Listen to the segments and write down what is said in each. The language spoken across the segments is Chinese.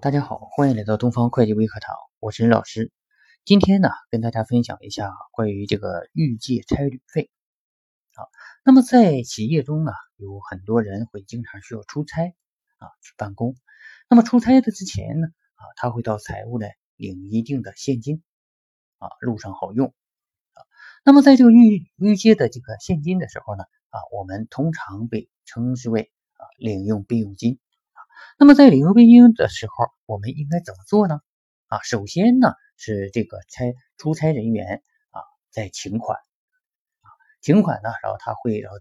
大家好，欢迎来到东方会计微课堂，我是任老师。今天呢，跟大家分享一下关于这个预借差旅费。啊，那么在企业中呢，有很多人会经常需要出差啊去办公。那么出差的之前呢，啊，他会到财务来领一定的现金，啊，路上好用。啊，那么在这个预预借的这个现金的时候呢，啊，我们通常被称之为啊领用备用金。那么在领用备用的时候，我们应该怎么做呢？啊，首先呢是这个差出差人员啊在请款啊请款呢，然后他会然后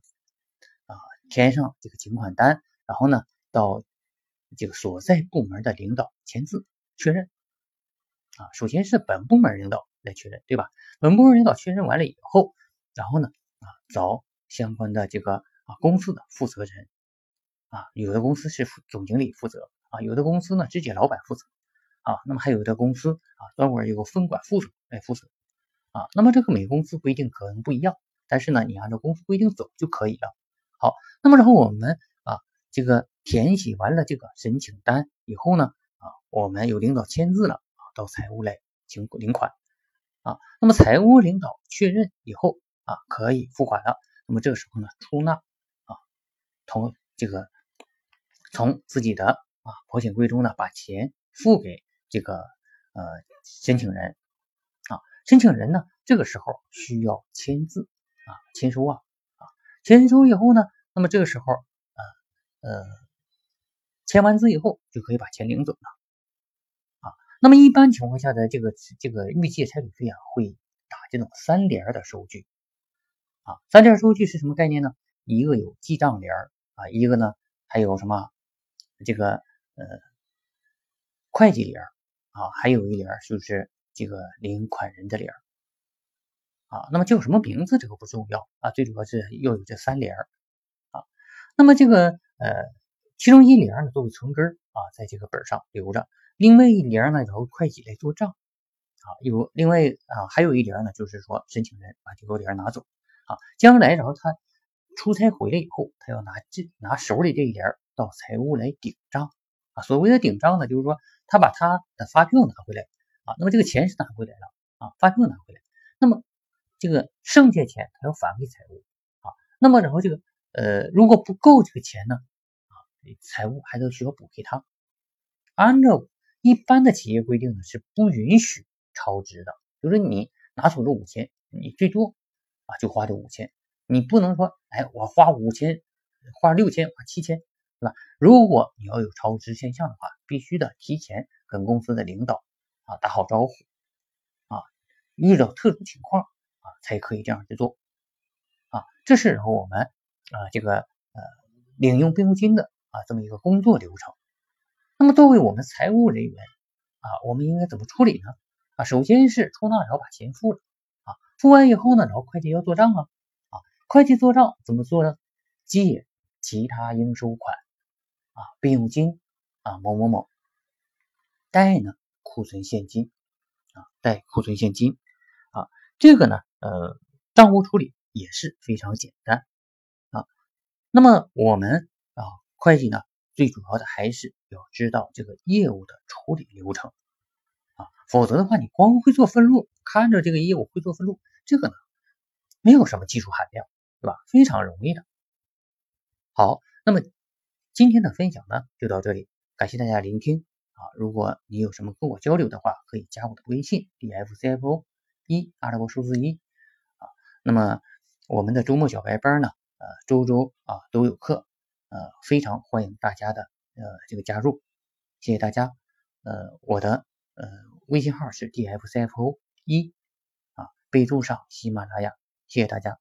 啊填上这个请款单，然后呢到这个所在部门的领导签字确认啊。首先是本部门领导来确认，对吧？本部门领导确认完了以后，然后呢啊找相关的这个啊公司的负责人。啊，有的公司是总经理负责啊，有的公司呢直接老板负责啊，那么还有的公司啊专门有个分管副总来负责啊，那么这个每个公司规定可能不一样，但是呢你按照公司规定走就可以了。好，那么然后我们啊这个填写完了这个申请单以后呢啊，我们有领导签字了啊，到财务来请领款啊，那么财务领导确认以后啊可以付款了，那么这个时候呢出纳啊同这个。从自己的啊保险柜中呢，把钱付给这个呃申请人啊，申请人呢这个时候需要签字啊签收啊啊签收以后呢，那么这个时候啊呃签完字以后就可以把钱领走了啊。那么一般情况下的这个这个预借差旅费啊，会打这种三联的收据啊。三联收据是什么概念呢？一个有记账联啊，一个呢还有什么？这个呃，会计联啊，还有一联就是这个领款人的联啊。那么叫什么名字这个不重要啊，最主要是要有这三联啊。那么这个呃，其中一联呢作为存根啊，在这个本上留着；另外一联呢由会计来做账啊。有另外啊，还有一联呢，就是说申请人把这个联拿走啊，将来然后他出差回来以后，他要拿这拿手里这一联到财务来顶账。啊，所谓的顶账呢，就是说他把他的发票拿回来。啊，那么这个钱是拿回来了啊，发票拿回来，那么这个剩下钱他要返给财务。啊，那么然后这个呃如果不够这个钱呢啊，财务还得需要补给他。按照一般的企业规定呢，是不允许超支的，就是你拿出了五千，你最多啊就花这五千，你不能说哎我花五千，花六千，花七千。是吧？如果你要有超支现象的话，必须的提前跟公司的领导啊打好招呼啊，遇到特殊情况啊才可以这样去做啊。这是我们啊这个呃领用备用金的啊这么一个工作流程。那么作为我们财务人员啊，我们应该怎么处理呢？啊，首先是出纳然后把钱付了啊，付完以后呢，然后会计要做账啊啊，会计做账怎么做呢？借其他应收款。啊，备用金啊，某某某，贷呢，库存现金啊，贷库存现金啊，这个呢，呃，账务处理也是非常简单啊。那么我们啊，会计呢，最主要的还是要知道这个业务的处理流程啊，否则的话，你光会做分录，看着这个业务会做分录，这个呢，没有什么技术含量，对吧？非常容易的。好，那么。今天的分享呢就到这里，感谢大家聆听啊！如果你有什么跟我交流的话，可以加我的微信 d f c f o 一阿拉伯数字一啊。那么我们的周末小白班呢，呃，周周啊都有课，呃，非常欢迎大家的呃这个加入，谢谢大家。呃，我的呃微信号是 d f c f o 一啊，备注上喜马拉雅，谢谢大家。